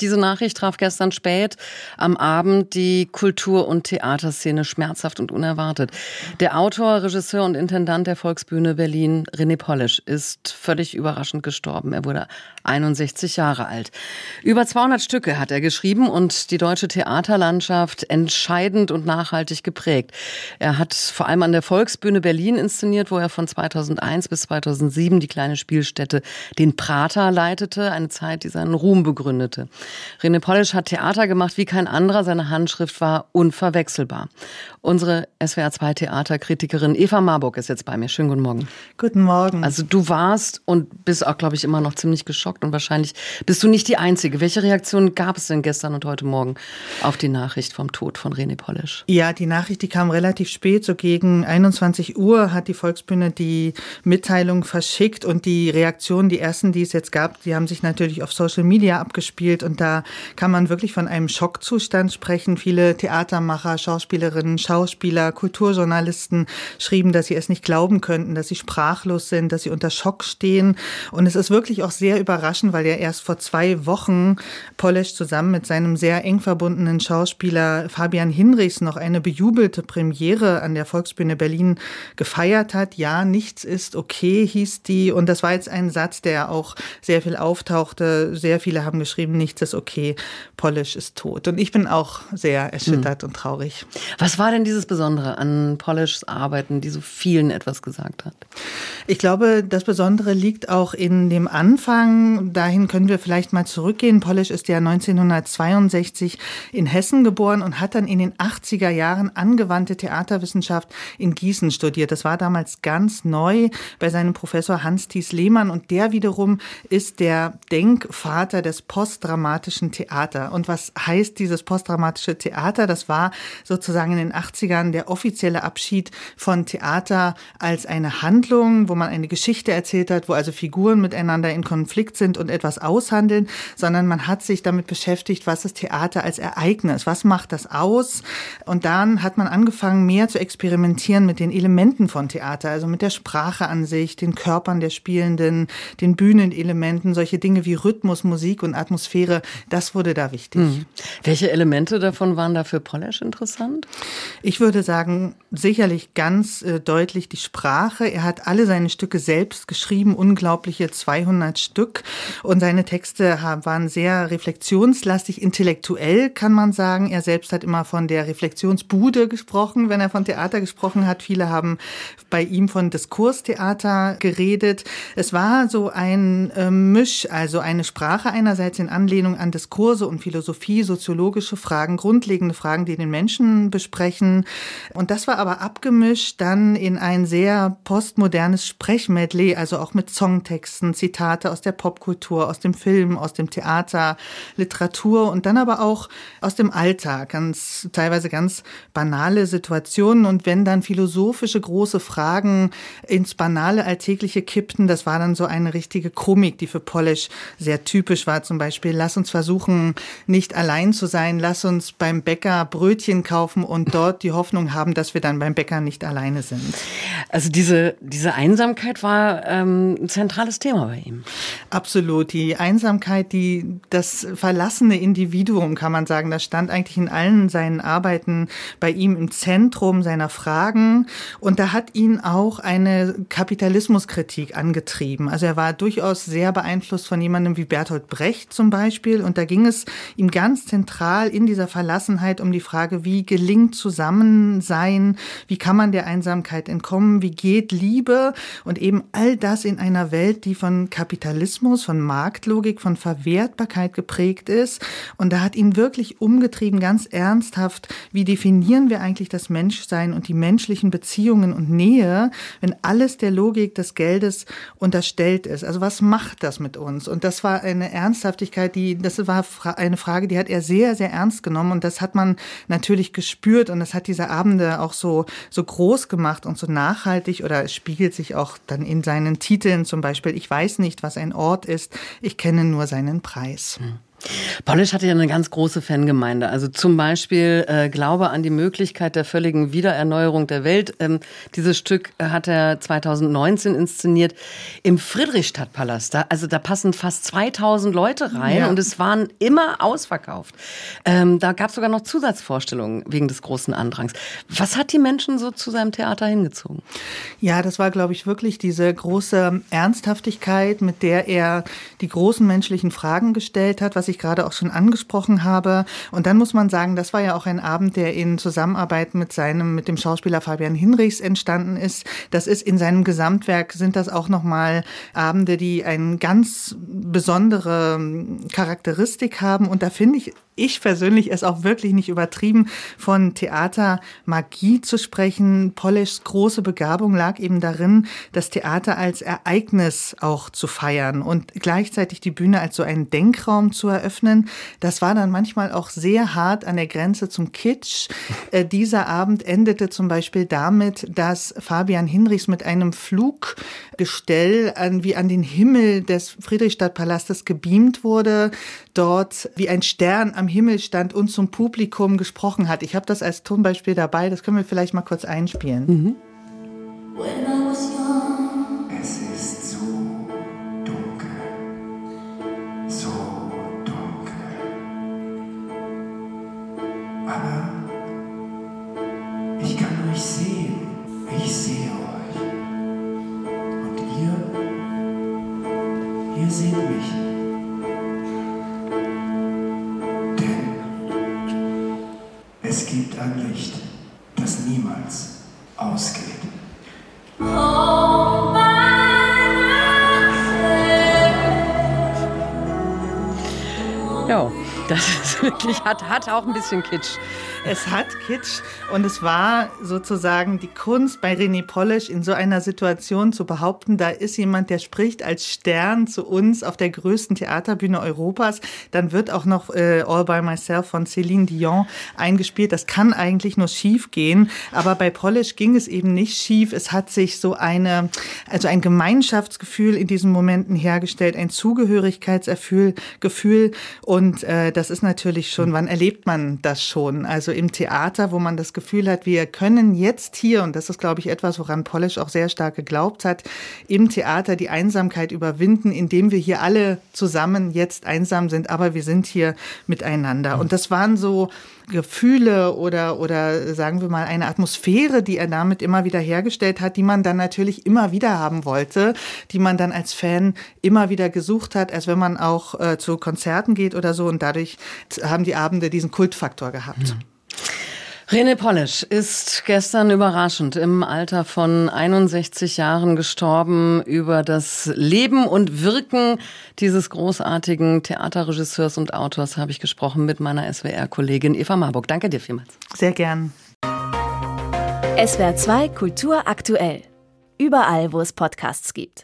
Diese Nachricht traf gestern spät am Abend die Kultur- und Theaterszene schmerzhaft und unerwartet. Der Autor, Regisseur und Intendant der Volksbühne Berlin, René Polisch, ist völlig überraschend gestorben. Er wurde 61 Jahre alt. Über 200 Stücke hat er geschrieben und die deutsche Theaterlandschaft entscheidend und nachhaltig geprägt. Er hat vor allem an der Volksbühne Berlin inszeniert, wo er von 2001 bis 2007 die kleine Spielstätte Den Prater leitete, eine Zeit, die seinen Ruhm begründete. René Polisch hat Theater gemacht wie kein anderer. Seine Handschrift war unverwechselbar. Unsere SWR2 Theaterkritikerin Eva Marburg ist jetzt bei mir. Schönen guten Morgen. Guten Morgen. Also du warst und bist auch, glaube ich, immer noch ziemlich geschockt und wahrscheinlich bist du nicht die Einzige. Welche Reaktionen gab es denn gestern und heute Morgen auf die Nachricht vom Tod von René Polisch? Ja, die Nachricht, die kam relativ spät, so gegen 21 Uhr hat die Volksbühne die Mitteilung verschickt und die Reaktionen, die ersten, die es jetzt gab, die haben sich natürlich auf Social Media abgespielt und da kann man wirklich von einem Schockzustand sprechen. Viele Theatermacher, Schauspielerinnen, Schauspieler, Kulturjournalisten schrieben, dass sie es nicht glauben könnten, dass sie sprachlos sind, dass sie unter Schock stehen. Und es ist wirklich auch sehr überraschend, weil ja erst vor zwei Wochen Polesch zusammen mit seinem sehr eng verbundenen Schauspieler Fabian Hinrichs noch eine bejubelte Premiere an der Volksbühne Berlin gefeiert hat. Ja, nichts ist okay, hieß die. Und das war jetzt ein Satz, der auch sehr viel auftauchte. Sehr viele haben geschrieben, nichts ist okay, Polish ist tot. Und ich bin auch sehr erschüttert hm. und traurig. Was war denn dieses Besondere an Polishs Arbeiten, die so vielen etwas gesagt hat? Ich glaube, das Besondere liegt auch in dem Anfang. Dahin können wir vielleicht mal zurückgehen. Polish ist ja 1962 in Hessen geboren und hat dann in den 80er Jahren angewandte Theaterwissenschaft in Gießen studiert. Das war damals ganz neu bei seinem Professor Hans-Thies Lehmann und der wiederum ist der Denkvater des postdramatischen Theater. Und was heißt dieses postdramatische Theater? Das war sozusagen in den 80ern der offizielle Abschied von Theater als eine Handlung, wo man eine Geschichte erzählt hat, wo also Figuren miteinander in Konflikt sind und etwas aushandeln, sondern man hat sich damit beschäftigt, was ist Theater als Ereignis, was macht das aus? Und dann hat man angefangen, mehr zu experimentieren mit den Elementen von Theater, also mit der Sprache an sich, den Körpern der Spielenden, den Bühnenelementen, solche Dinge wie Rhythmus, Musik und Atmosphäre, das wurde da wichtig. Mhm. Welche Elemente davon waren da für Polish interessant? Ich würde sagen, sicherlich ganz äh, deutlich die Sprache. Er hat alle seine Stücke selbst geschrieben, unglaubliche 200 Stück. Und seine Texte waren sehr reflexionslastig, intellektuell kann man sagen. Er selbst hat immer von der Reflexionsbude gesprochen, wenn er von Theater gesprochen hat. Viele haben bei ihm von Diskurstheater geredet. Es war so ein äh, Misch, also eine Sprache einerseits in Anlehnung an Diskurse und Philosophie, soziologische Fragen, grundlegende Fragen, die den Menschen besprechen. Und das war aber abgemischt dann in ein sehr postmodernes Sprechmedley, also auch mit Songtexten, Zitate aus der Popkultur, aus dem Film, aus dem Theater, Literatur und dann aber auch aus dem Alltag, ganz teilweise ganz banale Situationen. Und wenn dann philosophische große Fragen ins banale Alltägliche kippten, das war dann so eine richtige Komik, die für Polish sehr typisch war, zum Beispiel lass uns versuchen, nicht allein zu sein, lass uns beim Bäcker Brötchen kaufen und dort die Hoffnung haben, dass wir dann beim Bäcker nicht alleine sind. Also diese, diese Einsamkeit war ähm, ein zentrales Thema bei ihm. Absolut. Die Einsamkeit, die, das verlassene Individuum, kann man sagen, das stand eigentlich in allen seinen Arbeiten bei ihm im Zentrum seiner Fragen. Und da hat ihn auch eine Kapitalismuskritik angetrieben. Also er war durchaus sehr beeinflusst von jemandem wie Bertolt Brecht zum Beispiel. Und da ging es ihm ganz zentral in dieser Verlassenheit um die Frage, wie gelingt Zusammensein, wie kann man der Einsamkeit entkommen, wie geht Liebe und eben all das in einer Welt, die von Kapitalismus, von Marktlogik, von Verwertbarkeit geprägt ist. Und da hat ihn wirklich umgetrieben, ganz ernsthaft, wie definieren wir eigentlich das Menschsein und die menschlichen Beziehungen und Nähe, wenn alles der Logik des Geldes unterstellt ist. Also was macht das mit uns? Und das war eine Ernsthaftigkeit, die, das war eine Frage, die hat er sehr, sehr ernst genommen und das hat man natürlich gespürt und das hat diese Abende auch so, so groß gemacht und so nachhaltig oder es spiegelt sich auch dann in seinen Titeln zum Beispiel, ich weiß nicht, was ein Ort ist, ich kenne nur seinen Preis. Hm. Polish hatte ja eine ganz große Fangemeinde. Also zum Beispiel äh, Glaube an die Möglichkeit der völligen Wiedererneuerung der Welt. Ähm, dieses Stück hat er 2019 inszeniert im Friedrichstadtpalast. Da, also da passen fast 2000 Leute rein ja. und es waren immer ausverkauft. Ähm, da gab es sogar noch Zusatzvorstellungen wegen des großen Andrangs. Was hat die Menschen so zu seinem Theater hingezogen? Ja, das war, glaube ich, wirklich diese große Ernsthaftigkeit, mit der er die großen menschlichen Fragen gestellt hat, was ich gerade auch schon angesprochen habe. Und dann muss man sagen, das war ja auch ein Abend, der in Zusammenarbeit mit seinem, mit dem Schauspieler Fabian Hinrichs entstanden ist. Das ist in seinem Gesamtwerk sind das auch nochmal Abende, die eine ganz besondere Charakteristik haben. Und da finde ich ich persönlich es auch wirklich nicht übertrieben, von Theatermagie zu sprechen. Polischs große Begabung lag eben darin, das Theater als Ereignis auch zu feiern und gleichzeitig die Bühne als so einen Denkraum zu eröffnen. Das war dann manchmal auch sehr hart an der Grenze zum Kitsch. Äh, dieser Abend endete zum Beispiel damit, dass Fabian Hinrichs mit einem Fluggestell an, wie an den Himmel des Friedrichstadtpalastes gebeamt wurde, dort wie ein Stern am Himmel stand und zum Publikum gesprochen hat. Ich habe das als Tonbeispiel dabei, das können wir vielleicht mal kurz einspielen. Mhm. Es ist so dunkel, so dunkel. Aber ich kann euch sehen, ich sehe euch. Und ihr, ihr seht mich. Es gibt ein Licht, das niemals ausgeht. Ja, das ist wirklich, hat, hat auch ein bisschen Kitsch. Es hat Kitsch und es war sozusagen die Kunst bei René Polish in so einer Situation zu behaupten, da ist jemand, der spricht als Stern zu uns auf der größten Theaterbühne Europas. Dann wird auch noch äh, All by Myself von Céline Dion eingespielt. Das kann eigentlich nur schief gehen, aber bei Polish ging es eben nicht schief. Es hat sich so eine, also ein Gemeinschaftsgefühl in diesen Momenten hergestellt, ein Zugehörigkeitsgefühl Gefühl und äh, das ist natürlich schon, wann erlebt man das schon? Also also im Theater, wo man das Gefühl hat, wir können jetzt hier, und das ist, glaube ich, etwas, woran Polish auch sehr stark geglaubt hat, im Theater die Einsamkeit überwinden, indem wir hier alle zusammen jetzt einsam sind, aber wir sind hier miteinander. Und das waren so Gefühle oder, oder sagen wir mal eine Atmosphäre, die er damit immer wieder hergestellt hat, die man dann natürlich immer wieder haben wollte, die man dann als Fan immer wieder gesucht hat, als wenn man auch äh, zu Konzerten geht oder so. Und dadurch haben die Abende diesen Kultfaktor gehabt. Mhm. René Polish ist gestern überraschend im Alter von 61 Jahren gestorben. Über das Leben und Wirken dieses großartigen Theaterregisseurs und Autors habe ich gesprochen mit meiner SWR-Kollegin Eva Marburg. Danke dir vielmals. Sehr gern. SWR 2 Kultur aktuell. Überall, wo es Podcasts gibt.